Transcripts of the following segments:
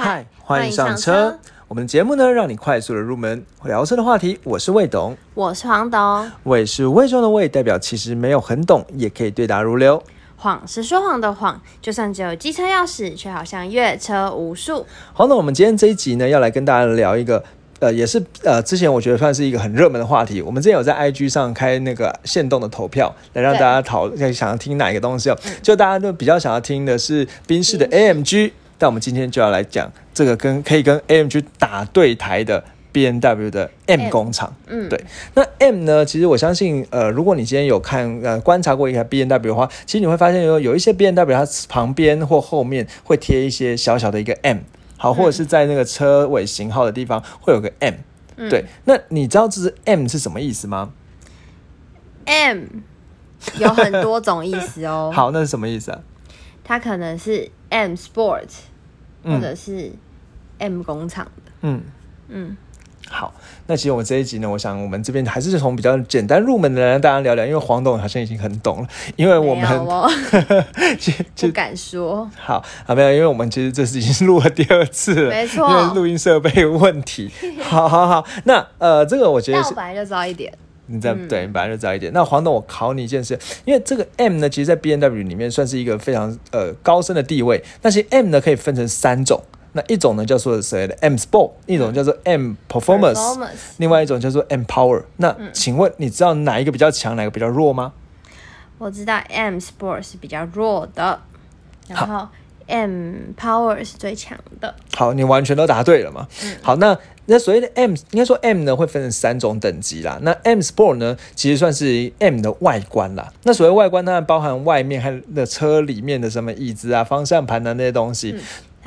嗨，欢迎上车。我们的节目呢，让你快速的入门聊车的话题。我是魏董，我是黄董。魏是魏中的魏，代表其实没有很懂，也可以对答如流。谎是说谎的谎，就算只有机车钥匙，却好像阅车无数。好，那我们今天这一集呢，要来跟大家聊一个，呃，也是呃，之前我觉得算是一个很热门的话题。我们之前有在 IG 上开那个限动的投票，来让大家讨想要听哪一个东西哦。就大家都比较想要听的是宾士的 AMG。但我们今天就要来讲这个跟可以跟 AMG 打对台的 B N W 的 M 工厂。嗯，对。那 M 呢？其实我相信，呃，如果你今天有看呃观察过一台 B N W 的话，其实你会发现有有一些 B N W 它旁边或后面会贴一些小小的一个 M，好，或者是在那个车尾型号的地方会有个 M。对。那你知道这是 M 是什么意思吗？M 有很多种意思哦。好，那是什么意思啊？它可能是 M Sport，或者是 M 工厂的。嗯嗯，好，那其实我们这一集呢，我想我们这边还是从比较简单入门的来大家聊聊，因为黄董好像已经很懂了，因为我们 不敢说。好啊，没有，因为我们其实这是已经录了第二次了，没错，因为录音设备有问题。好好好，那呃，这个我觉得本来就知道一点。你在对，本来就早一点。那黄董，我考你一件事，因为这个 M 呢，其实，在 B N W 里面算是一个非常呃高深的地位。但是 M 呢，可以分成三种。那一种呢，叫做谁的 M Sport，一种叫做 M Performance，另外一种叫做 M Power。那请问你知道哪一个比较强，哪个比较弱吗？我知道 M Sport 是比较弱的，然后 M Power 是最强的。好，你完全都答对了嘛？好，那。那所谓的 M，应该说 M 呢会分成三种等级啦。那 M Sport 呢，其实算是 M 的外观啦。那所谓外观，它包含外面和的车里面的什么椅子啊、方向盘的那些东西。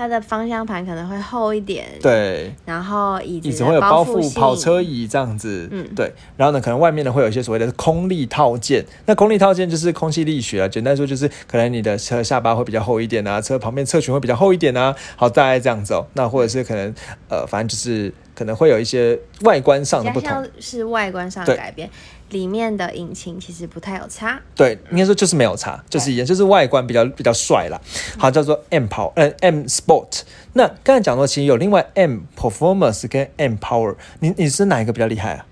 它的方向盘可能会厚一点，对，然后椅子会有包覆跑车椅这样子，嗯，对，然后呢，可能外面呢会有一些所谓的空力套件，那空力套件就是空气力学啊，简单说就是可能你的车下巴会比较厚一点啊，车旁边侧裙会比较厚一点啊，好，大概这样子哦，那或者是可能呃，反正就是可能会有一些外观上的不同，是外观上的改变。里面的引擎其实不太有差，对，应该说就是没有差，就是一样，就是外观比较比较帅啦。好，叫做 M Power，呃，M Sport。那刚才讲到，其实有另外 M Performance 跟 M Power，你你是哪一个比较厉害啊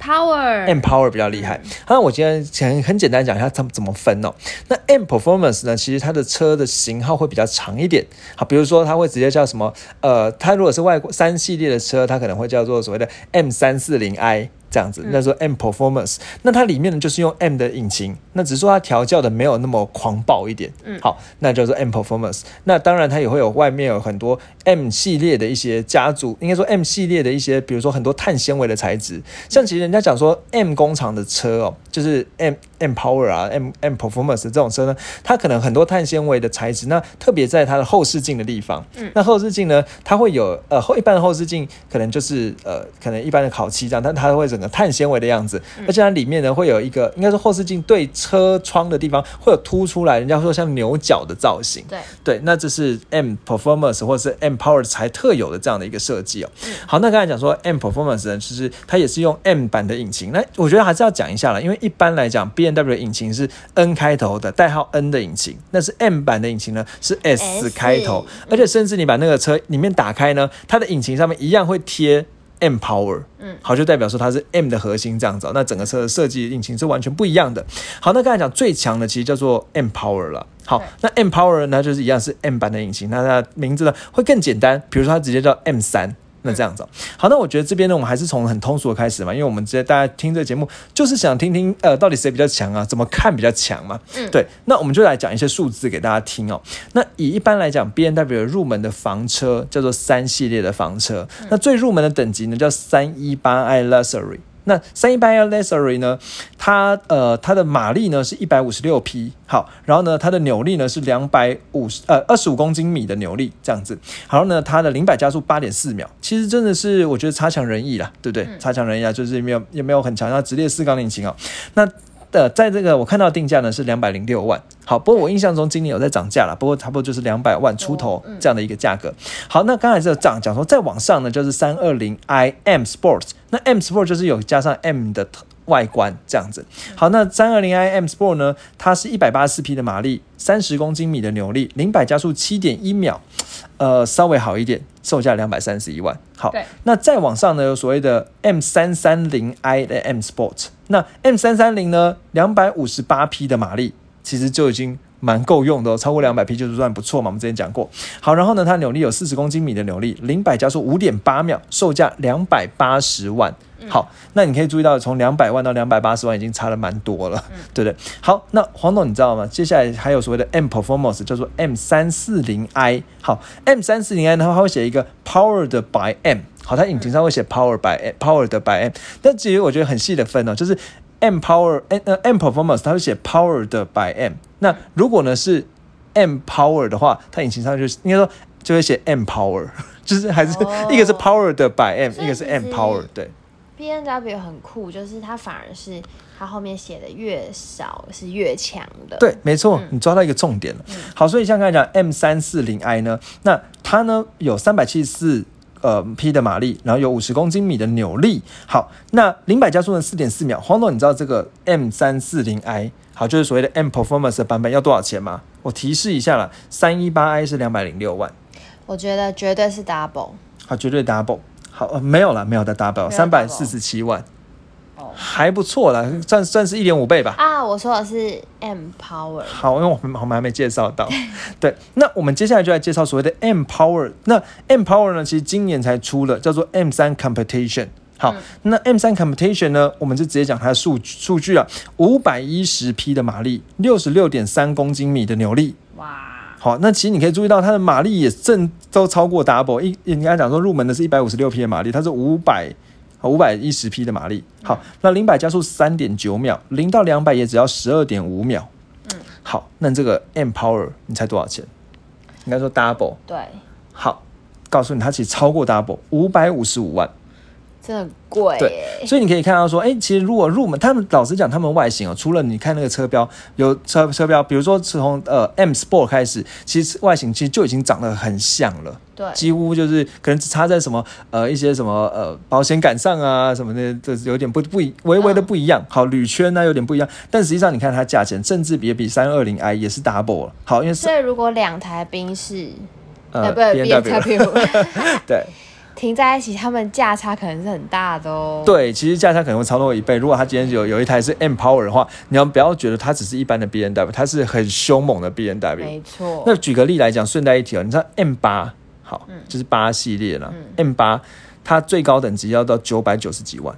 Power 比较厉害。那我今天想很简单讲一下怎么怎么分哦。那 M Performance 呢，其实它的车的型号会比较长一点。好，比如说它会直接叫什么？呃，它如果是外国三系列的车，它可能会叫做所谓的 M 三四零 I。这样子，那说 M Performance，那它里面呢就是用 M 的引擎，那只是说它调教的没有那么狂暴一点。嗯，好，那叫做 M Performance。那当然它也会有外面有很多 M 系列的一些家族，应该说 M 系列的一些，比如说很多碳纤维的材质。像其实人家讲说 M 工厂的车哦，就是 M M Power 啊，M M Performance 这种车呢，它可能很多碳纤维的材质。那特别在它的后视镜的地方，嗯，那后视镜呢，它会有呃后一般的后视镜可能就是呃可能一般的烤漆这样，但它会整碳纤维的样子，而且它里面呢会有一个，应该是后视镜对车窗的地方会有凸出来，人家说像牛角的造型。对对，那这是 M Performance 或者是 M Power 才特有的这样的一个设计哦。好，那刚才讲说 M Performance 呢，其实它也是用 M 版的引擎。那我觉得还是要讲一下了，因为一般来讲 B N W 的引擎是 N 开头的，代号 N 的引擎，那是 M 版的引擎呢是 S 开头，而且甚至你把那个车里面打开呢，它的引擎上面一样会贴。M Power，嗯，好，就代表说它是 M 的核心这样子，那整个车的设计引擎是完全不一样的。好，那刚才讲最强的其实叫做 M Power 了。好，那 M Power 呢，就是一样是 M 版的引擎，那它名字呢会更简单，比如说它直接叫 M 三。那这样子，好，那我觉得这边呢，我们还是从很通俗的开始嘛，因为我们直接大家听这个节目，就是想听听呃，到底谁比较强啊？怎么看比较强嘛？嗯，对，那我们就来讲一些数字给大家听哦。那以一般来讲，B N W 入门的房车叫做三系列的房车，那最入门的等级呢叫三一八 i Luxury。那三一八 L Lesery 呢？它呃，它的马力呢是一百五十六匹，好，然后呢，它的扭力呢是两百五十呃二十五公斤米的扭力这样子，然后呢，它的零百加速八点四秒，其实真的是我觉得差强人意啦，对不对？差强人意啊，就是没有也没有很强，那直列四缸引擎啊，那。的，在这个我看到定价呢是两百零六万，好，不过我印象中今年有在涨价了，不过差不多就是两百万出头这样的一个价格。好，那刚才这个涨讲说再往上呢就是三二零 i M Sports，那 M sports 就是有加上 M 的外观这样子。好，那三二零 i M Sport 呢？它是一百八十四匹的马力，三十公斤米的扭力，零百加速七点一秒，呃，稍微好一点，售价两百三十一万。好，那再往上呢，有所谓的 M 三三零 i 的 M Sport，那 M 三三零呢，两百五十八匹的马力，其实就已经。蛮够用的哦，超过两百匹就是算不错嘛。我们之前讲过，好，然后呢，它扭力有四十公斤米的扭力，零百加速五点八秒，售价两百八十万。好，那你可以注意到，从两百万到两百八十万已经差了蛮多了，对不对？好，那黄总你知道吗？接下来还有所谓的 M Performance，叫做 M 三四零 I。好，M 三四零 I 呢，它会写一个 Powered by M。好，它引擎上会写 Power by Powered by M。但至于我觉得很细的分哦，就是 M Power 呃 M Performance，它会写 Powered by M。那如果呢是 M Power 的话，它引擎上就是应该说就会写 M Power，就是还是、哦一个是 Powered by M，一个是 M Power，对。B N W 很酷，就是它反而是它后面写的越少是越强的。对，没错，你抓到一个重点了。好，所以像刚才讲 M 三四零 I 呢，那它呢有三百七十四呃匹的马力，然后有五十公斤米的扭力。好，那零百加速呢四点四秒。黄总，你知道这个 M 三四零 I 好，就是所谓的 M Performance 的版本要多少钱吗？我提示一下啦，三一八 I 是两百零六万，我觉得绝对是 double。好，绝对 double。好，呃、没有了，没有的 double，三百四十七万，哦还不错啦，算算是一点五倍吧。啊，我说的是 M Power。好，因为我们我们还没介绍到，对，那我们接下来就来介绍所谓的 M Power。那 M Power 呢，其实今年才出了，叫做 M 三 Competition。好，那 M 三 Competition 呢，我们就直接讲它的数数据啊，五百一十匹的马力，六十六点三公斤米的扭力。哇，好，那其实你可以注意到它的马力也正都超过 Double。一应该讲说入门的是一百五十六匹的马力，它是五百五百一十匹的马力。好，那零百加速三点九秒，零到两百也只要十二点五秒。嗯，好，那这个 M Power 你猜多少钱？应该说 Double。对，好，告诉你，它其实超过 Double，五百五十五万。真的很贵对。所以你可以看到说，哎、其实如果入门，他们老实讲，他们外形哦，除了你看那个车标有车车标，比如说从呃 M Sport 开始，其实外形其实就已经长得很像了。对，几乎就是可能只差在什么呃一些什么呃保险杆上啊什么的，这有点不不一微微的不一样。好，铝圈呢、有点不一样，但实际上你看它价钱，甚至也比三二零 i 也是 double 了。好，因为所以如果两台宾士，呃呃，不是 B W 对停在一起，他们价差可能是很大的哦。，对，其实价差可能会超过一倍。如果他今天有有一台是 M Power 的话，你要不要觉得它只是一般的 B N W，它是很凶猛的 B N W。没错。那举个例来讲，顺带一提哦，你知道 M 八好，嗯就是八系列啦。M 八它最高等级要到九百九十几万。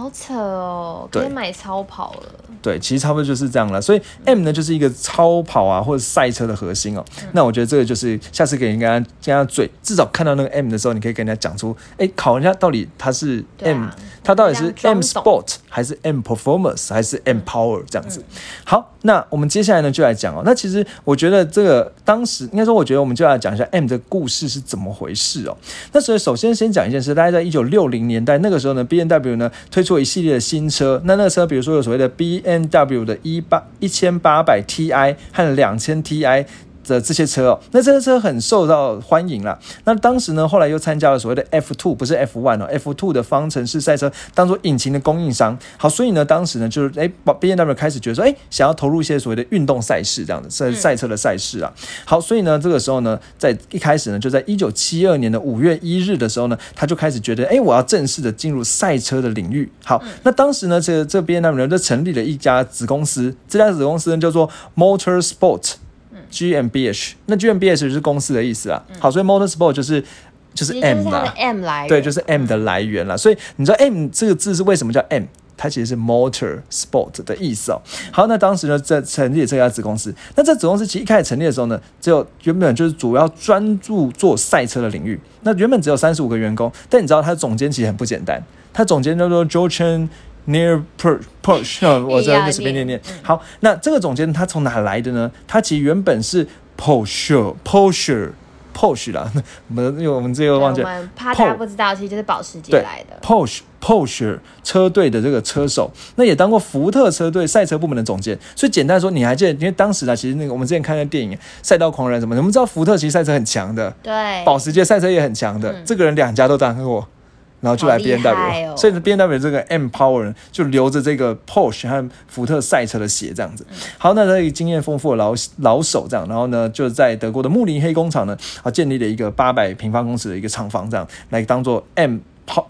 好扯哦，对可以买超跑了。对，其实差不多就是这样了。所以 M 呢，就是一个超跑啊或者赛车的核心哦。那我觉得这个就是下次给人家跟他嘴，至少看到那个 M 的时候，你可以跟人家讲出，哎，考人家到底他是 M，、啊它到底是 M Sport 还是 M Performance 还是 M Power 这样子。好，那我们接下来呢就来讲哦。那其实我觉得这个当时应该说，我觉得我们就来讲一下 M 的故事是怎么回事哦。那所以首先先讲一件事，大概在一九六零年代那个时候呢，B N W 呢推出了一系列的新车。那那个车比如说有所谓的 B N W 的一八一千八百 T I 和两千 T I。的这些车哦，那这些车很受到欢迎啦。那当时呢，后来又参加了所谓的 F two，不是 F one 哦，F two 的方程式赛车当做引擎的供应商。好，所以呢，当时呢，就是哎，B N W 开始觉得说，哎，想要投入一些所谓的运动赛事这样的赛赛车的赛事啊。好，所以呢，这个时候呢，在一开始呢，就在一九七二年的五月一日的时候呢，他就开始觉得，哎，我要正式的进入赛车的领域。好，那当时呢，这这 B N W 呢就成立了一家子公司，这家子公司呢叫做 Motor Sport。GmbH，那 GmbH 就是公司的意思啊。好，所以 Motorsport 就是就是 M 啦，M 来源。对，就是 M 的来源啦。所以你知道 M 这个字是为什么叫 M？它其实是 motor sport 的意思哦。好，那当时呢，在成立这家子公司，那这子公司其实一开始成立的时候呢，只有原本就是主要专注做赛车的领域。那原本只有三十五个员工，但你知道他的总监其实很不简单，他总监叫做 Jochen Near Push，我在那随便念念。好，那这个总监他从哪来的呢？他其实原本是 Porsche Porsche Porsche 啦，我们因为我们这个忘记了。我们怕大家不知道，其实就是保时捷对来的。Porsche Porsche 车队的这个车手，那也当过福特车队赛车部门的总监。所以简单说，你还记得？因为当时啊，其实那个我们之前看的电影《赛道狂人》什么的，我们知道福特其实赛车很强的，对，保时捷赛车也很强的。嗯这个人两家都当过，然后就来 B 厉 N W，、哦所以 B N W 这个 M Power 就留着这个 Porsche 和福特赛车的鞋这样子。好，那这个经验丰富的老老手这样，然后呢就在德国的慕尼黑工厂呢啊建立了一个八百平方公尺的一个厂房，这样来当做 M。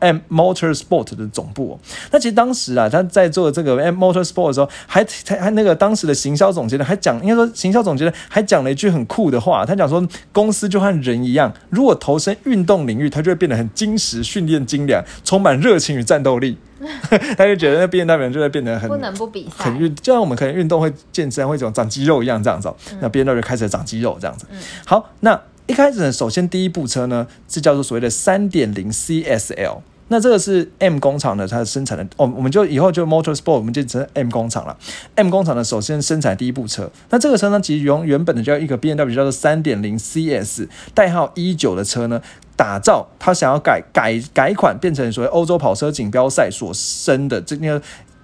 M Motorsport 的总部、哦，那其实当时啊，他在做这个 M Motorsport 的时候，还还还那个当时的行销总监呢，还讲，应该说行销总监呢还讲了一句很酷的话，他讲说，公司就和人一样，如果投身运动领域，它就会变得很精实、训练精良，充满热情与战斗力。他就觉得那 B N W 人就会变得很不能不比赛很。运，就像我们可能运动会健身会这种长肌肉一样这样子、哦，嗯那 B N W 开始长肌肉这样子。好，那一开始呢，首先第一部车呢是叫做所谓的三点零 C S L。那这个是 M 工厂的，它生产的，哦，我们就以后就 Motorsport，我们就称 M 工厂了。M 工厂呢，首先生产第一部车，那这个车呢，其实用原本的叫一个 B N W 叫做三点零 C S 代号一九的车呢，打造它想要改改改款，变成所谓欧洲跑车锦标赛所生的这个。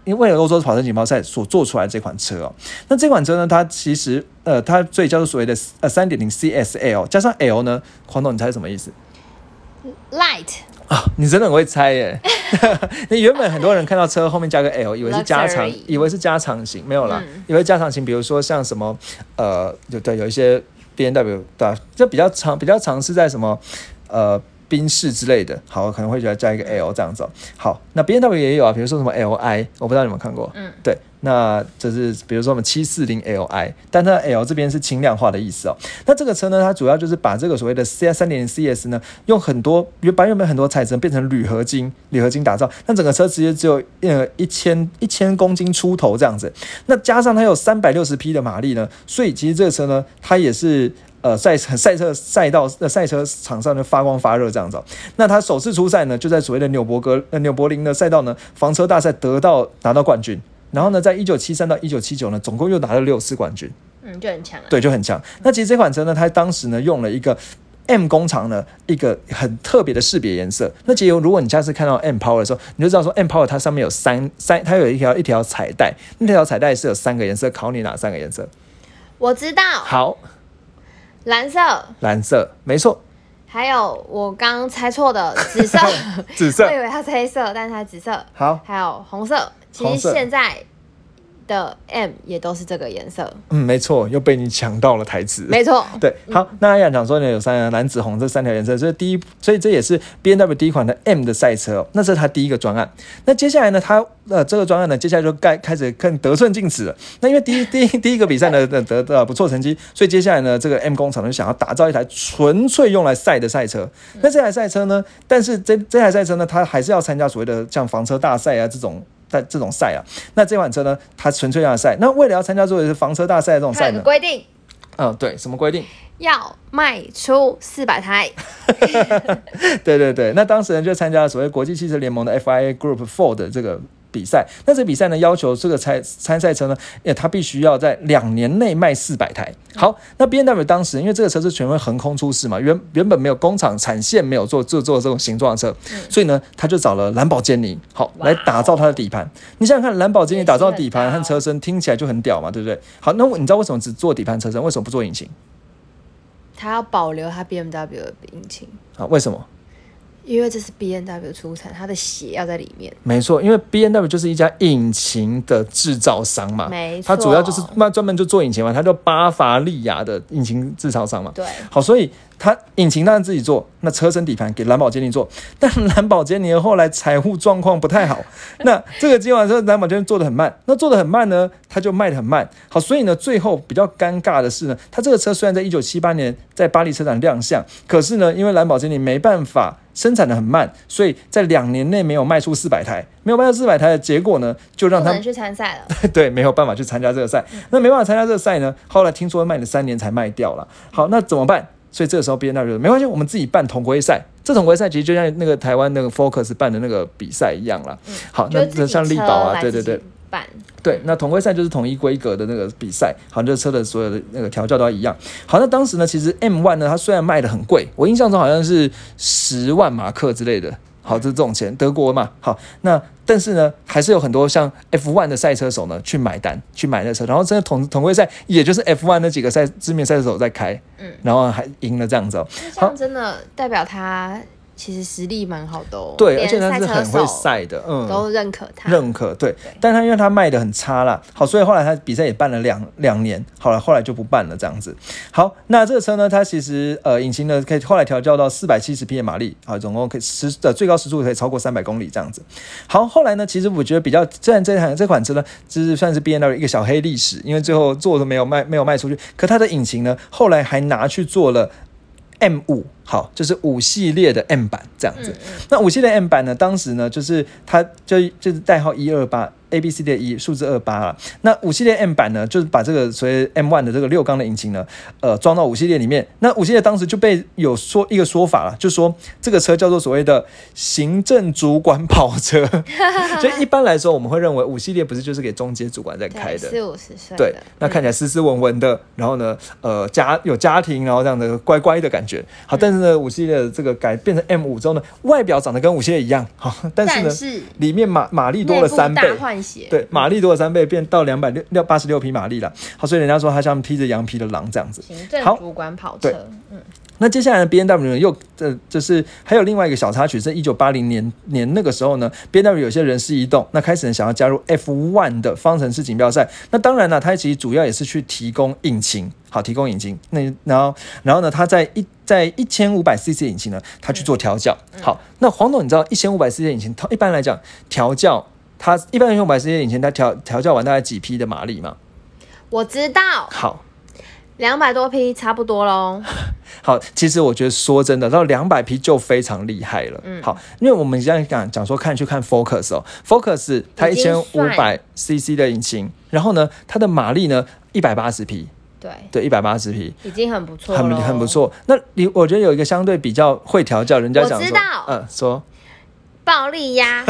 因为欧洲跑车锦标赛所做出来的这款车哦，那这款车呢，它其实呃，它所以叫做所谓的呃三点零 CSL 加上 L 呢，黄总你猜什么意思 Light 啊？你真的很会猜耶！那原本很多人看到车后面加个 L，以为是加长以为是加长型，没有啦，嗯以为加长型，比如说像什么呃，有对有一些 B N W 对、啊，就比较长，比较长是在什么呃。宾士之类的，好，可能会觉得加一个 L 这样子、哦。好，那 B N W 也有啊，比如说什么 L I，我不知道你们看过。嗯，对，那就是比如说我们七四零 Li，但它 L 这边是轻量化的意思哦。那这个车呢，它主要就是把这个所谓的 C 三点零 CS 呢，用很多原把原本很多材质变成铝合金，铝合金打造，那整个车直接只有呃一千一千公斤出头这样子。那加上它有三百六十匹的马力呢，所以其实这个车呢，它也是。呃，赛赛车赛道的赛车场上就发光发热这样子、哦。那他首次出赛呢，就在所谓的纽伯格呃纽柏林的赛道呢房车大赛得到拿到冠军。然后呢，在一九七三到一九七九呢，总共又拿了六次冠军，嗯，就很强啊。对，就很强。那其实这款车呢，它当时呢用了一个 M 工厂呢一个很特别的识别颜色。那其实如果你下次看到 M Power 的时候，你就知道说 M Power 它上面有三三，它有一条一条彩带，那条彩带是有三个颜色，考你哪三个颜色？我知道，好，蓝色，蓝色，没错，还有我刚猜错的紫色，紫色。我以为它是黑色，但是它紫色，好，还有红色。其实现在的 M 也都是这个颜色，嗯，没错，又被你抢到了台词。没错。对，好，那阿雅讲说呢，有三蓝、紫、红这三条颜色，这是第一，所以这也是 B N W 第一款的 M 的赛车哦。那这是他第一个专案。那接下来呢，他呃这个专案呢，接下来就该开始更得寸进尺了。那因为第一 第一第一个比赛呢得得得不错成绩，所以接下来呢，这个 M 工厂就想要打造一台纯粹用来赛的赛车。那这台赛车呢，但是这这台赛车呢，它还是要参加所谓的像房车大赛啊这种。在这种赛啊，那这款车呢，它纯粹要赛。那为了要参加作为是房车大赛的这种赛呢，规定，嗯，对，什么规定？要卖出四百台。对对对，那当时呢就参加了所谓国际汽车联盟的 FIA Group Four 的这个比赛。那这比赛呢要求这个参参赛车呢，诶，它必须要在两年内卖四百台。好，那 B M W 当时因为这个车是全会横空出世嘛，原原本没有工厂产线没有做做做这种形状的车，所以呢他就找了兰博基尼好来打造它的底盘。你想想看，兰博基尼打造底盘和车身听起来就很屌嘛，对不对？好，那我你知道为什么只做底盘车身，为什么不做引擎他要保留他 BMW 的引擎，啊？为什么？因为这是 B N W 出产，它的血要在里面。没错，因为 B N W 就是一家引擎的制造商嘛，没错它主要就是那专门就做引擎嘛，它叫巴伐利亚的引擎制造商嘛。对，好，所以它引擎当然自己做，那车身底盘给兰博基尼做，但兰博基尼后来财务状况不太好，那这个今晚车兰博基尼做的很慢，那做的很慢呢，它就卖的很慢。好，所以呢，最后比较尴尬的是呢，它这个车虽然在一九七八年在巴黎车展亮相，可是呢，因为兰博基尼没办法。生产的很慢，所以在两年内没有卖出四百台，没有卖出四百台的结果呢，就让他去参赛了。对，没有办法去参加这个赛。那没办法参加这个赛呢，后来听说卖了三年才卖掉了。好，那怎么办？所以这个时候 B N W 没关系，我们自己办同规赛。这同规赛其实就像那个台湾那个 Focus 办的那个比赛一样啦。好，那那就是自己像力宝啊，对对对。办，对，那同规赛就是统一规格的那个比赛，好，这车的所有的那个调教都要一样。好，那当时呢，其实 M One 呢，它虽然卖的很贵，我印象中好像是十万马克之类的。好，这是这种钱，德国嘛。好，那但是呢，还是有很多像 F One 的赛车手呢去买单，去买那车，然后真的统统规赛，也就是 F One 那几个赛知名赛车手在开，嗯，然后还赢了这样子哦。那这样真的代表他其实实力蛮好的哦。对，而且他是很会手赛的，嗯，都认可他。认可，对，但他因为他卖的很差啦，好，所以后来他比赛也办了两两年，好了，后来就不办了这样子。好，那这个车呢，它其实呃引擎呢可以后来调教到四百七十匹的马力，啊，总共可以时的最高时速可以超过三百公里这样子。好，后来呢，其实我觉得比较，虽然这台这款车呢，就是算是 B N W 一个小黑历史，因为最后做的没有卖，没有卖出去，可它的引擎呢，后来还拿去做了 M 五。好，就是五系列的 M 版这样子。那五系列 M 版呢，当时呢，就是它就就是代号一二八 A B C D 一数字二八啊。那五系列 M 版呢，就是把这个所谓 M one 的这个六缸的引擎呢，呃，装到五系列里面。那五系列当时就被有说一个说法了，就说这个车叫做所谓的行政主管跑车。所以一般来说，我们会认为五系列不是就是给中阶主管在开的。对四五十岁对，那看起来斯斯文文的，然后呢，呃，家有家庭，然后这样的乖乖的感觉。好，但是呢，五系列的这个改变成 M 五之后呢，外表长得跟五系列一样，好，但是呢，是里面马马力多了三倍对，马力多了三倍，变到两百六六八十六匹马力了。好，所以人家说它像披着羊皮的狼这样子。行政好主管跑车，嗯，那接下来呢，B N W 呢又呃，就是还有另外一个小插曲，在一九八零年年那个时候呢，B N W 有些人事移动，那开始呢想要加入 F one 的方程式锦标赛。那当然呢，它其实主要也是去提供引擎，好，提供引擎。那然后然后呢，它在一在一千五百 CC 引擎呢，它去做调教。好，那黄董，你知道一千五百 CC 引擎，它一般来讲调教。它一般一千五百 CC 引擎，它调调教完大概几匹的马力嘛？我知道，好，两百多匹差不多喽。好，其实我觉得说真的，到两百匹就非常厉害了。嗯好，因为我们现在讲讲说看去看 Focus 哦，Focus 它一千五百 CC 的引擎，然后呢，它的马力呢一百八十匹，对，对，一百八十匹。已经很不错很很不。错，那你我觉得有一个相对比较会调教，人家我讲说，知道嗯，说暴力鸭，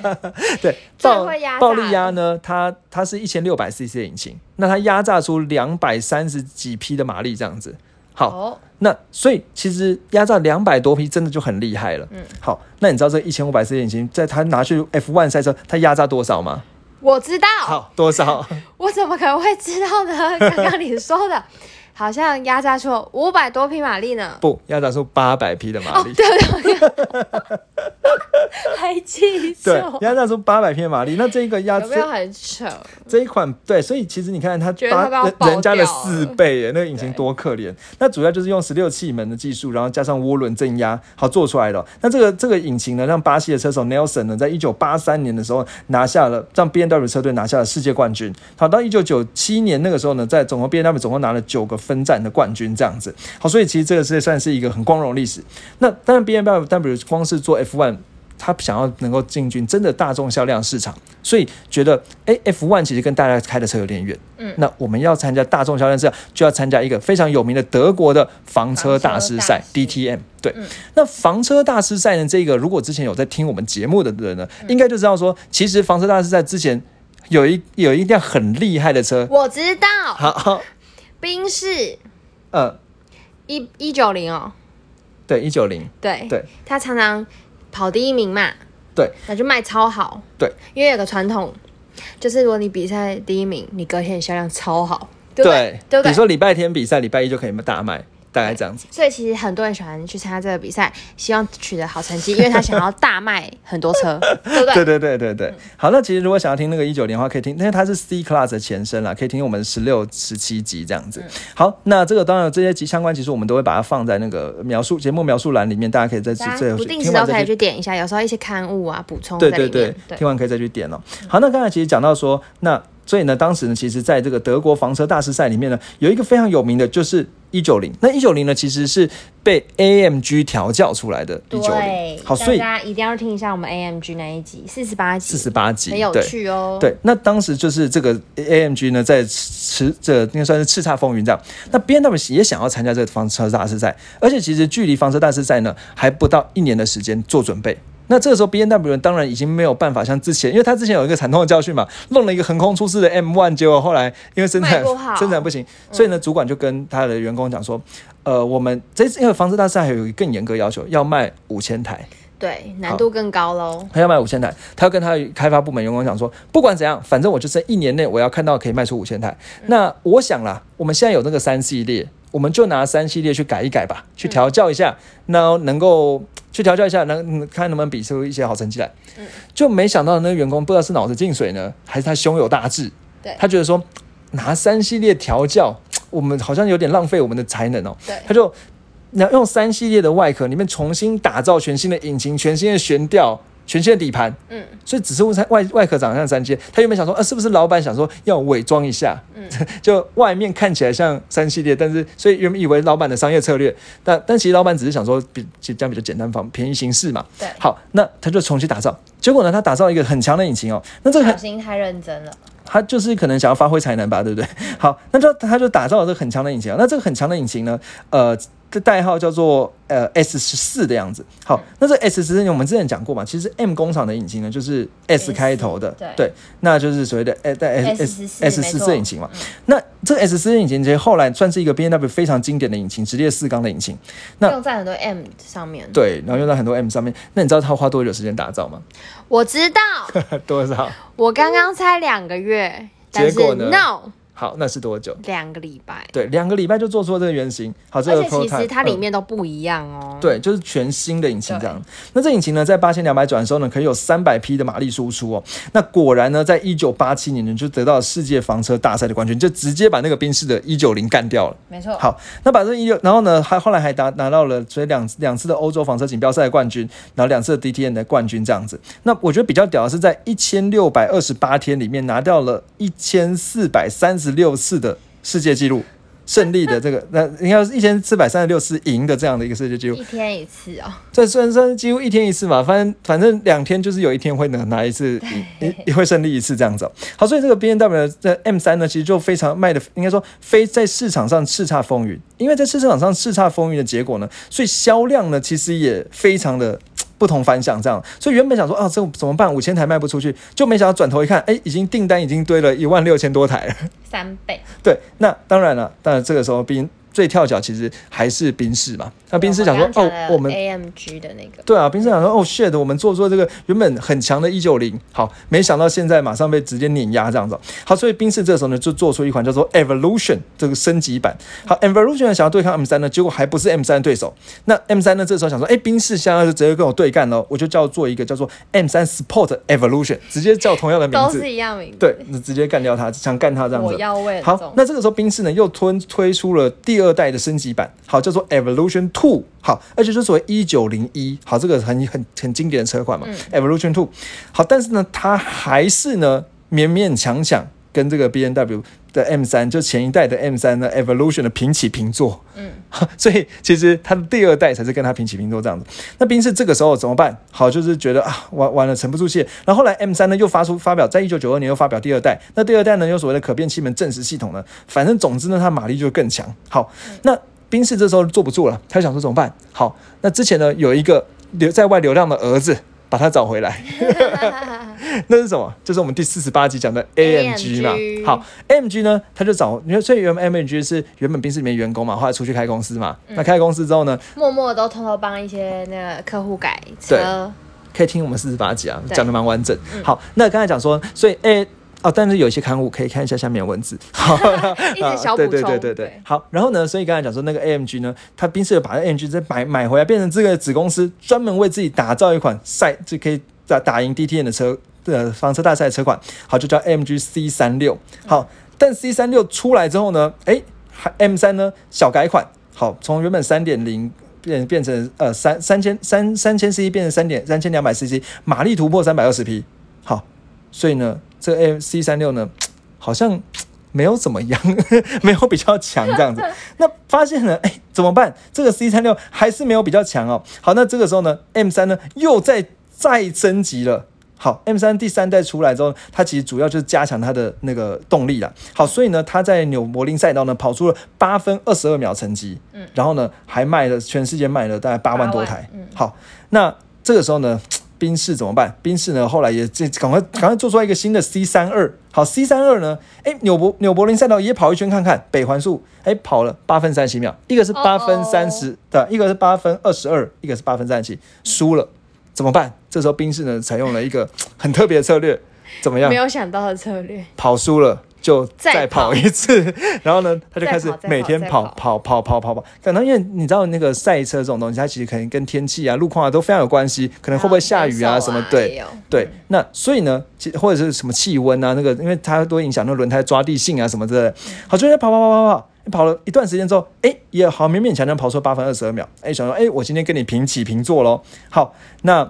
对，暴暴力鸭呢，它它是一千六百 CC 的引擎，那它压榨出两百三十几匹的马力这样子。好，哦，那所以其实压榨两百多匹真的就很厉害了。嗯，好，那你知道这一千五百 CC 引擎，在它拿去 F1 赛车，它压榨多少吗？我知道，好，多少？我怎么可能会知道呢？刚刚你说的，好像压榨出五百多匹马力呢。不，压榨出八百匹的马力。对对对，还记对错，，压榨出八百匹马力，那这个压有没有很扯？这一款对，所以其实你看它八人家的四倍耶，那个引擎多可怜。那主要就是用十六气门的技术，然后加上涡轮增压，好做出来的哦。那这个这个引擎呢，让巴西的车手 Nelson 呢，在一九八三年的时候拿下了，让 B N W 车队拿下了世界冠军。好，到一九九七年那个时候呢，在总共 B N W 总共拿了九个分站的冠军，这样子。好，所以其实这个是算是一个很光荣的历史。那当然 B N W 光是做 F one。他想要能够进军真的大众销量市场，所以觉得哎，F one 其实跟大家开的车有点远。嗯。那我们要参加大众销量市场，就要参加一个非常有名的德国的房车大师赛房车大师。DTM。对，嗯。那房车大师赛呢，这个如果之前有在听我们节目的人呢，嗯。应该就知道说，其实房车大师赛之前有一有一辆很厉害的车，我知道，好好，宾士。呃，一一九零哦，对，一九零，对，对，他常常跑第一名嘛，对，那就卖超好，对，因为有个传统，就是如果你比赛第一名，你隔天销量超好，对不对？对不对？比如说礼拜天比赛，礼拜一就可以大卖，大概这样子。所以其实很多人喜欢去参加这个比赛，希望取得好成绩，因为他想要大卖很多车，对不对？对对对对对，好，那其实如果想要听那个一九年的话，可以听，因为它是 C Class 的前身啦，可以听我们十六、十七集这样子。好，那这个当然这些集相关集数我们都会把它放在那个描述节目描述栏里面，大家可以再大再家不定时都可以去。去点一下，有时候一些刊物啊补充对对。对，听完可以再去点哦。好，那刚才其实讲到说，那所以呢，当时呢，其实在这个德国房车大师赛里面呢，有一个非常有名的就是一九零。那一九零呢，其实是被 AMG 调教出来的一九零对。，好，所以大家一定要听一下我们 AMG 那一集四十八集，四十八集很有趣哦。对，那当时就是这个 AMG 呢，在叱这应该算是叱咤风云这样。那 B N W 也想要参加这个房车大师赛，而且其实距离房车大师赛呢还不到一年的时间做准备。那这个时候，B N W 当然已经没有办法像之前，因为他之前有一个惨痛的教训嘛，弄了一个横空出世的 M One，结果后来因为生产 生产不行，所以呢，主管就跟他的员工讲说，呃，我们这次因为房子大师赛还有一个更严格要求，要卖五千台。对，难度更高喽。他要卖五千台，他要跟他开发部门员工讲说，不管怎样，反正我就是一年内我要看到可以卖出五千台。那我想啦，我们现在有那个三系列，我们就拿三系列去改一改吧，去调教一下，那能够去调教一下，能看能不能比出一些好成绩来。嗯就没想到那个员工不知道是脑子进水呢，还是他胸有大志，对他觉得说拿三系列调教，我们好像有点浪费我们的才能哦。对他就那用三系列的外壳里面重新打造全新的引擎、全新的悬吊、全新的底盘，嗯，所以只是外外壳长得像三阶。他原本想说，呃，是不是老板想说要伪装一下，嗯 就外面看起来像三系列，但是所以原本以为老板的商业策略，但但其实老板只是想说比这样比较简单方便宜行事嘛。对好，那他就重新打造，结果呢，他打造一个很强的引擎哦，那这个很小心太认真了。他就是可能想要发挥才能吧，对不对？好，那就他就打造了这个很强的引擎啊。那这个很强的引擎呢，呃，的代号叫做呃 S 十四的样子。好，那这 S 十四我们之前讲过嘛，其实 M 工厂的引擎呢就是 S 开头的，对那就是所谓的 S S S14 S 十四引擎嘛。那这个 S 十四引擎其实后来算是一个 B N W 非常经典的引擎，直列四缸的引擎。那用在很多 M 上面。对，然后用在很多 M 上面。那你知道它花多久时间打造吗？我知道，多少？我刚刚猜两个月，但是结果呢 no 好，那是多久？两个礼拜。对，两个礼拜就做出了这个原型。好，这个而且其实它里嗯面都不一样哦。对，就是全新的引擎这样。那这引擎呢，在八千两百转的时候呢，可以有三百匹的马力输出哦。那果然呢，在一九八七年呢，就得到了世界房车大赛的冠军，就直接把那个宾士的一九零干掉了。没错。好，那把这一六，然后呢，还后来还拿拿到了所以两两次的欧洲房车锦标赛的冠军，然后两次的 DTN 的冠军这样子。那我觉得比较屌的是，在一千六百二十八天里面拿掉了一千四百三十六次的世界纪录。胜利的这个，那应该是一千四百三十六次赢的这样的一个世界纪录，一天一次哦。这虽然算几乎一天一次嘛，反正反正两天就是有一天会能拿一次，也会胜利一次这样子哦。好，所以这个 B N W 的 M 三呢，其实就非常卖的，应该说非在市场上叱咤风云。因为在市场上叱咤风云的结果呢，所以销量呢其实也非常的。不同凡响，这样，所以原本想说啊，这怎么办？五千台卖不出去，就没想到转头一看，哎，已经订单已经堆了一万六千多台了。三倍。对，那当然了，当然这个时候宾最跳脚其实还是宾士嘛。那宾士想说，哦，我们 AMG 的那个，对啊，宾士想说，哦，shit，我们做出这个原本很强的190，好，没想到现在马上被直接碾压这样子。好，所以宾士这时候呢就做出一款叫做 Evolution 这个升级版。好，Evolution 想要对抗 M 三呢，结果还不是 M 三的对手。那 M 三呢这时候想说，哎，宾士现在就直接跟我对干了，我就叫做一个叫做 M 三 Sport Evolution，直接叫同样的名字，都是一样名字。对，那直接干掉他，想干他这样子。我要为好，那这个时候宾士呢又推推出了第二代的升级版，好，叫做 Evolution Two，好，而且是所谓一九零一，好，这个很很很经典的车款嘛、e v o l u t i o n Two，好，但是呢，它还是呢勉勉强强跟这个 B N W 的 M 三，就前一代的 M 三呢 Evolution 的平起平坐，嗯，所以其实它的第二代才是跟它平起平坐这样子。那宾士这个时候怎么办？好，就是觉得啊，完完了，沉不住气。然后后来 M 三呢又发出发表，在一九九二年又发表第二代。那第二代呢有所谓的可变气门正时系统呢，反正总之呢它马力就更强。好，那宾士这时候坐不住了，他想说怎么办？好，那之前呢有一个流在外流浪的儿子。把他找回来，那是什么？就是我们第四十八集讲的 AMG 嘛。AMG 好，AMG 呢，他就找，因为所以原本 AMG 是原本冰室里面员工嘛，后来出去开公司嘛。那开公司之后呢，默默都偷偷帮一些那个客户改对车，可以听我们四十八集啊，对讲的蛮完整。好，那刚才讲说，所以诶。哦，但是有一些刊物可以看一下下面的文字，好，一直小补对对对对对。对，好，然后呢，所以刚才讲说那个 AMG 呢，它宾士把 AMG 再买买回来，变成这个子公司，专门为自己打造一款赛就可以打打赢 DTN 的车的房车大赛的车款，好，就叫 AMG C 三六。好，但 C 三六出来之后呢，哎，M 三呢小改款，好，从原本三点零。变变成呃三三千三三千 CC 变成三点三千两百 CC，马力突破三百二十匹，好，所以呢，这个 A C 三六呢，好像没有怎么样，没有比较强这样子。那发现呢，哎，怎么办？这个 C 三六还是没有比较强哦。好，那这个时候呢，M 三呢又再再升级了。好，M 三第三代出来之后，它其实主要就是加强它的那个动力啦。好，所以呢，它在纽柏林赛道呢跑出了八分二十二秒成绩，嗯，然后呢还卖了全世界卖了大概八万多台。嗯好，那这个时候呢，宾士怎么办？宾士呢后来也这赶快赶快做出来一个新的 C 三二。好，C 三二呢，哎，纽柏纽柏林赛道也跑一圈看看，北环速哎跑了八分三十七秒，一个是八分三十的，一个是八分二十二，一个是八分三十七，输了。怎么办？这时候宾士呢采用了一个很特别的策略，怎么样没？有想到的策略。跑输了就再再跑跑一次，然后呢，他就开始每天跑跑跑跑跑跑跑。可能因为你知道那个赛车这种东西，它其实可能跟天气啊、路况啊都非常有关系，可能会不会下雨啊什么，对对。那所以呢，其或者是什么气温啊，那个因为它都影响那个轮胎抓地性啊什么的。好，就在跑跑跑跑跑。跑了一段时间之后，哎，也好勉勉强强跑出八分二十二秒。哎，想说，哎，我今天跟你平起平坐喽。好，那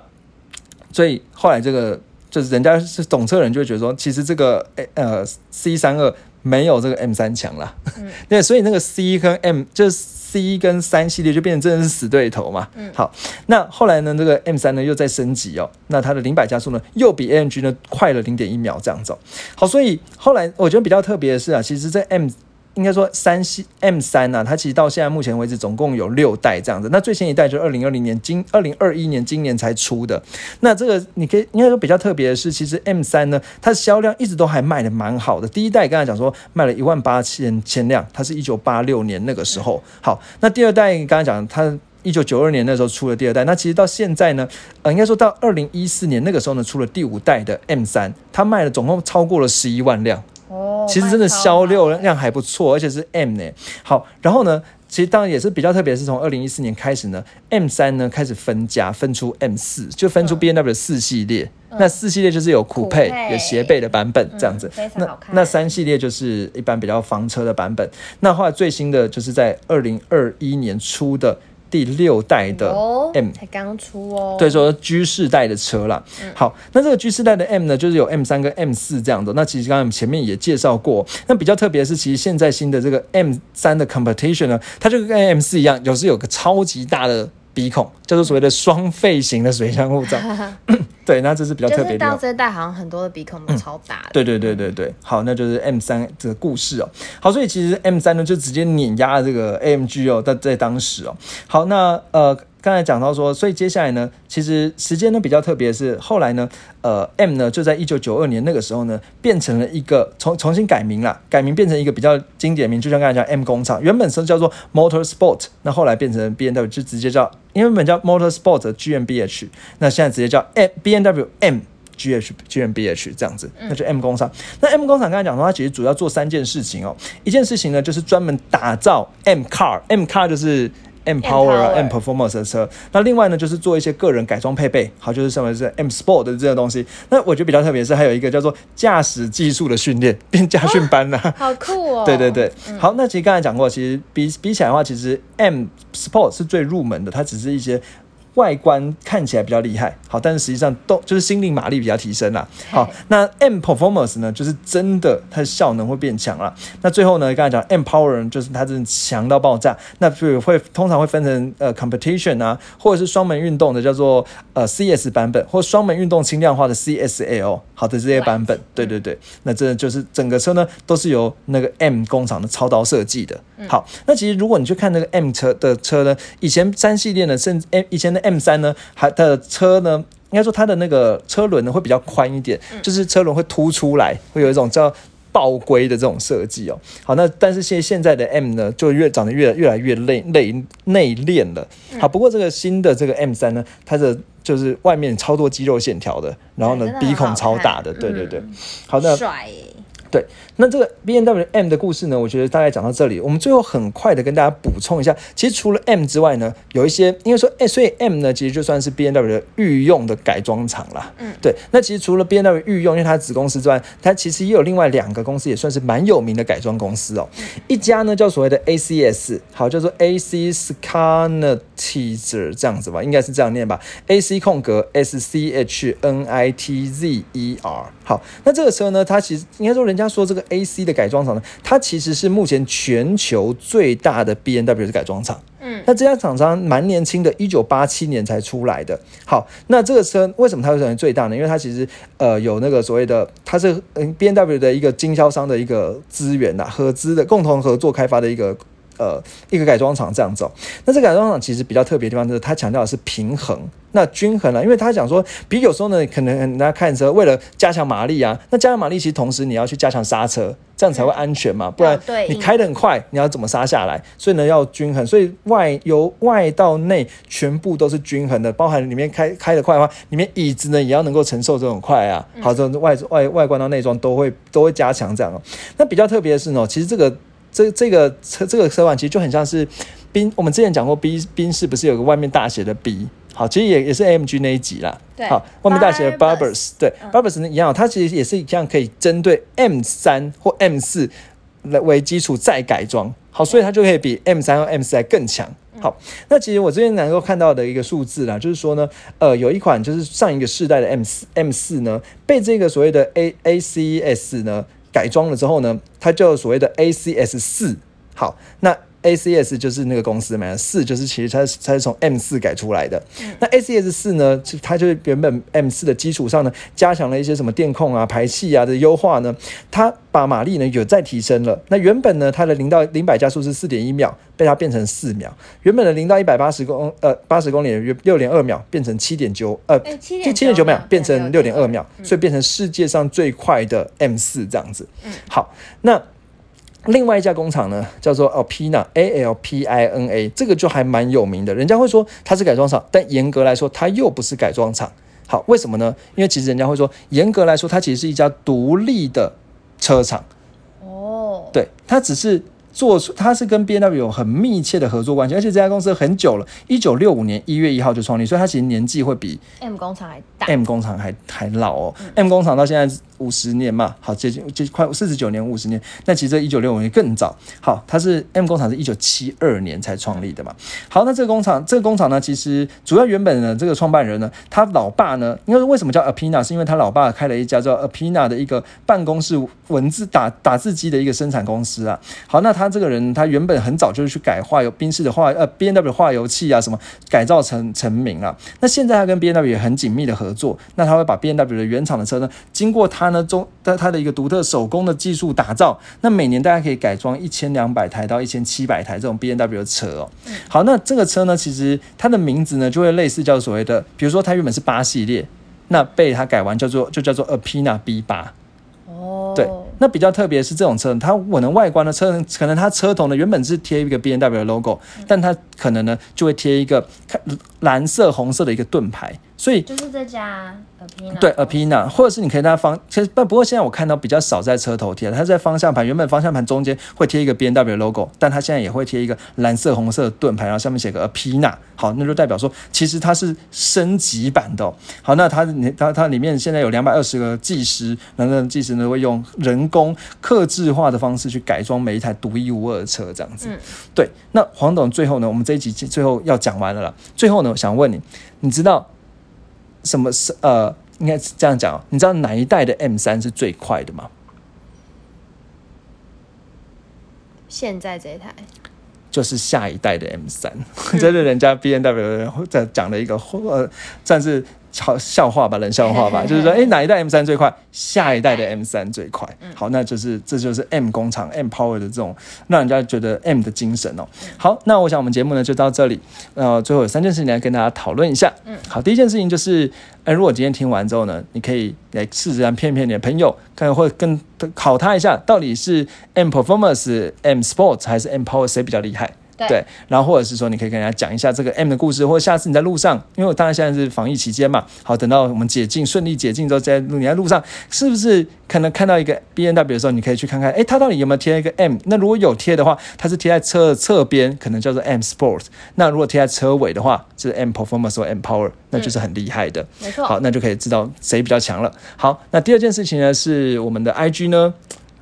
所以后来这个就是人家是懂车人就会觉得说，其实这个诶呃 C 三二没有这个 M 三强啦。对，所以那个 C 跟 M 就是 C 跟三系列就变成真的是死对头嘛。好，那后来呢，这个 M 三呢又在升级哦，那它的零百加速呢又比 AMG 呢快了零点一秒这样走。好，所以后来我觉得比较特别的是啊，其实这 M 应该说三系 M 三呢、它其实到现在目前为止总共有六代这样子。那最新一代就是二零二零年今二零二一年今年才出的。那这个你可以应该说比较特别的是，其实 M 三呢，它的销量一直都还卖的蛮好的。第一代刚才讲说卖了一万八千千辆，它是一九八六年那个时候。好，那第二代刚才讲它。一九九二年那时候出了第二代，那其实到现在呢，呃，应该说到二零一四年那个时候呢，出了第五代的 M 三，它卖了总共超过了十一万辆。哦，其实真的销卖超好量量还不错，而且是 M 呢。好，然后呢，其实当然也是比较特别，是从二零一四年开始呢，M 三呢开始分家，分出 M 四，就分出嗯 B N W 四系列。那四系列就是有酷配、有斜背的版本这样子。那那三系列就是一般比较房车的版本。那后来最新的就是在二零二一年出的第六代的哦 M 才刚出哦，对，说 G 世代的车啦。好，那这个 G 世代的 M 呢，就是有 M 三跟 M 四这样的。那其实刚才我们前面也介绍过，那比较特别的是，其实现在新的这个 M 三的 Competition 呢，它就跟 M 四一样，有时有个超级大的鼻孔，叫做所谓的双肺型的水箱护罩。对，那这是比较特就是别的。到这一代好像很多的鼻孔都超大的，对对对对对，好，那就是 M 三这个故事哦。好，所以其实 M 三呢就直接碾压了这个 AMG 哦，在在当时哦。好，那呃刚才讲到说，所以接下来呢，其实时间呢比较特别的是，后来呢，呃 M 呢就在一九九二年那个时候呢，变成了一个重重新改名了，改名变成一个比较经典名，就像刚才讲 M 工厂，原本是叫做 Motorsport，那后来变成 B N W 就直接叫，原本叫 Motorsport GmbH，那现在直接叫 M B N W M。G H G M B H 这样子，那就 M 工厂。那 M 工厂刚才讲说，它其实主要做三件事情哦。一件事情呢，就是专门打造 M Car，M Car 就是 M Power 啊 M Performance 的车。那另外呢，就是做一些个人改装配备，好，就是什么是 M Sport 的这个东西。那我觉得比较特别是，还有一个叫做驾驶技术的训练，变驾训班啊、好酷哦，对对对，好，那其实刚才讲过，其实比比起来的话，其实 M Sport 是最入门的，它只是一些外观看起来比较厉害，好，但是实际上都就是心灵马力比较提升啦。好，那 M Performance 呢，就是真的它的效能会变强了。那最后呢，刚才讲 M Power 呢就是它真的强到爆炸，那所以会通常会分成呃 Competition 啊，或者是双门运动的叫做呃 CS 版本，或双门运动轻量化的 CSL，好的这些版本，对对对，那这就是整个车呢都是由那个 M 工厂的操刀设计的。好，那其实如果你去看那个 M 车的车呢，以前三系列呢，甚至 M 以前的 M 三呢，还它的车呢，应该说它的那个车轮呢会比较宽一点，就是车轮会凸出来，会有一种叫。爆龟的这种设计哦，好，那但是现现在的 M 呢，就越长得越越来越内内内敛了。好，不过这个新的这个 M 三呢，它的就是外面超多肌肉线条的，然后呢鼻孔超大的，对对对。好，那对，那这个 B N W M 的故事呢，我觉得大概讲到这里。我们最后很快的跟大家补充一下，其实除了 M 之外呢，有一些应该说，哎，所以 M 呢，其实就算是 B N W 的御用的改装厂啦。嗯，对。那其实除了 B N W 御用，因为它子公司之外，它其实也有另外两个公司，也算是蛮有名的改装公司哦。一家呢叫所谓的 A C S，好，叫做 A C Scannitizer 这样子吧，应该是这样念吧，A C 空格 S C H N I T Z E R。好，那这个车呢，它其实应该说，人家说这个 A C 的改装厂呢，它其实是目前全球最大的 B N W 的改装厂。嗯，那这家厂商蛮年轻的，一九八七年才出来的。好，那这个车为什么它会成为最大呢？因为它其实呃有那个所谓的，它是嗯 B N W 的一个经销商的一个资源呐，合资的共同合作开发的一个。呃，一个改装厂这样走、哦，那这改装厂其实比较特别的地方就是它强调的是平衡，那均衡了、因为他讲说，比有时候呢，可能人家看车为了加强马力啊，那加强马力其实同时你要去加强刹车，这样才会安全嘛，不然对你开得很快，你要怎么刹下来？所以呢，要均衡，所以外由外到内全部都是均衡的，包含里面开开得快的话，里面椅子呢也要能够承受这种快啊。好，这种外外外观到内装都会都会加强这样哦。那比较特别的是呢，其实这个这这个车这个车款其实就很像是宾，我们之前讲过宾宾士不是有个外面大写的 B。好，其实也也是 AMG 那一集啦。对好，外面大写的 Barbers 对嗯，Barbers 呢一样，它其实也是一样可以针对 M 三或 M 四来为基础再改装。好，所以它就可以比 M 三和 M 四还更强。好，那其实我这边能够看到的一个数字啦，就是说呢，呃，有一款就是上一个世代的 M 四 M 四呢，被这个所谓的 A A C S 呢改装了之后呢，它就所谓的 A C S 四。好，那 ACS 就是那个公司嘛，四就是其实它是它是从 M 四改出来的。那 ACS 四呢，它就是原本 M 四的基础上呢，加强了一些什么电控啊、排气啊的优化呢，它把马力呢有再提升了。那原本呢，它的零到零百加速是四点一秒，被它变成四秒。原本的零到一百八十公呃八十公里六点二秒，变成七点九呃哎7.9就七点九秒秒变成六变点二秒，所以变成世界上最快的 M 四这样子。嗯好，那。另外一家工厂呢，叫做 Alpina，A L P I N A，这个就还蛮有名的。人家会说它是改装厂，但严格来说，它又不是改装厂。好，为什么呢？因为其实人家会说，严格来说，它其实是一家独立的车厂。哦，对，它只是做出，它是跟 B N W 有很密切的合作关系，而且这家公司很久了，一九六五年一月一号就创立，所以它其实年纪会比 M 工厂还大，M 工厂还还老哦。M 工厂到现在五十年嘛，好接近就快四十九年五十年，那其实这一九六五年更早。好，它是 M 工厂是一九七二年才创立的嘛。好，那这个工厂这个工厂呢，其实主要原本呢这个创办人呢，他老爸呢，因为为什么叫 Apina，是因为他老爸开了一家叫 Apina 的一个办公室文字打打字机的一个生产公司啊。好，那他这个人他原本很早就是去改化油宾士的化呃 B N W 化油器啊什么改造成成名啊。那现在他跟 B N W 也很紧密的合作，那他会把 B N W 的原厂的车呢，经过他呢中它它的一个独特手工的技术打造，那每年大概可以改装一千两百台到一千七百台这种 B N W 的车哦。好，那这个车呢，其实它的名字呢就会类似叫所谓的，比如说它原本是八系列，那被它改完叫做就叫做 Apina B 八。哦，对，那比较特别是这种车，它可能外观的车可能它车头呢原本是贴一个 B N W 的 logo，但它可能呢就会贴一个看蓝色、红色的一个盾牌，所以就是这家 Apina，对 Apina，或者是你可以在方，其实不不过现在我看到比较少在车头贴，它在方向盘原本方向盘中间会贴一个 B N W logo，但它现在也会贴一个蓝色、红色的盾牌，然后上面写个 Apina，好，那就代表说其实它是升级版的、哦。好，那它它它里面现在有两百二十个技师，那那技师呢会用人工刻制化的方式去改装每一台独一无二的车，这样子。嗯对，那黄董最后呢，我们这一集最后要讲完了啦。最后呢，我想问你，你知道什么是呃，应该是这样讲哦，你知道哪一代的 M 三是最快的吗？现在这一台。就是下一代的 M 三，这是人家 B N W 在讲的一个呃，算是笑笑话吧，冷笑话吧，就是说，哎，哪一代 M 三最快？下一代的 M 三最快。好，那就是这就是 M 工厂 M Power 的这种让人家觉得 M 的精神哦。好，那我想我们节目呢就到这里。呃，最后有三件事情来跟大家讨论一下。嗯，好，第一件事情就是，哎，如果今天听完之后呢，你可以来试着骗骗你的朋友，看会跟考他一下，到底是 M Performance、M Sport 还是 M Power 谁比较厉害？对然后或者是说，你可以跟人家讲一下这个 M 的故事，或者下次你在路上，因为我当然现在是防疫期间嘛，好，等到我们解禁顺利解禁之后，在路你在路上是不是可能看到一个 B N W 的时候，你可以去看看，哎，它到底有没有贴一个 M？那如果有贴的话，它是贴在车的侧边，可能叫做 M Sport；那如果贴在车尾的话，是 M Performance 或 M Power，那就是很厉害的。没错，好，那就可以知道谁比较强了。好，那第二件事情呢，是我们的 I G 呢，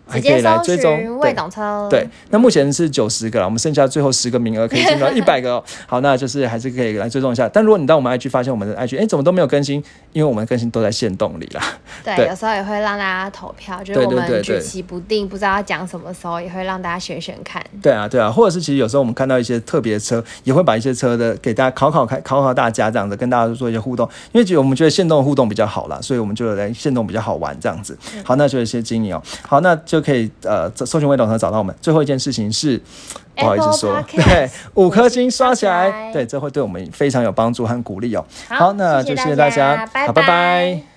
还可以来追踪，未对。懂车，对，那目前是九十个了，我们剩下最后十个名额可以进到 一百个哦。好，那就是还是可以来追踪一下。但如果你到我们 IG 发现我们的 IG 哎怎么都没有更新，因为我们更新都在线动里啦。对，对有时候也会让大家投票，就是对我们举棋不定，不知道要讲什么时候，也会让大家选选看。对啊，对啊，或者是其实有时候我们看到一些特别车，也会把一些车的给大家考考看，考考大家这样子，跟大家做一些互动。因为觉得我们觉得线动互动比较好啦，所以我们就来线动比较好玩这样子。好，那就有一些经营哦。好，那就可以呃搜寻微懂和找到我们。最后一件事情是。不好意思说 对，五颗星刷起来，对，这会对我们非常有帮助和鼓励哦。好那就谢谢大大家好，拜拜拜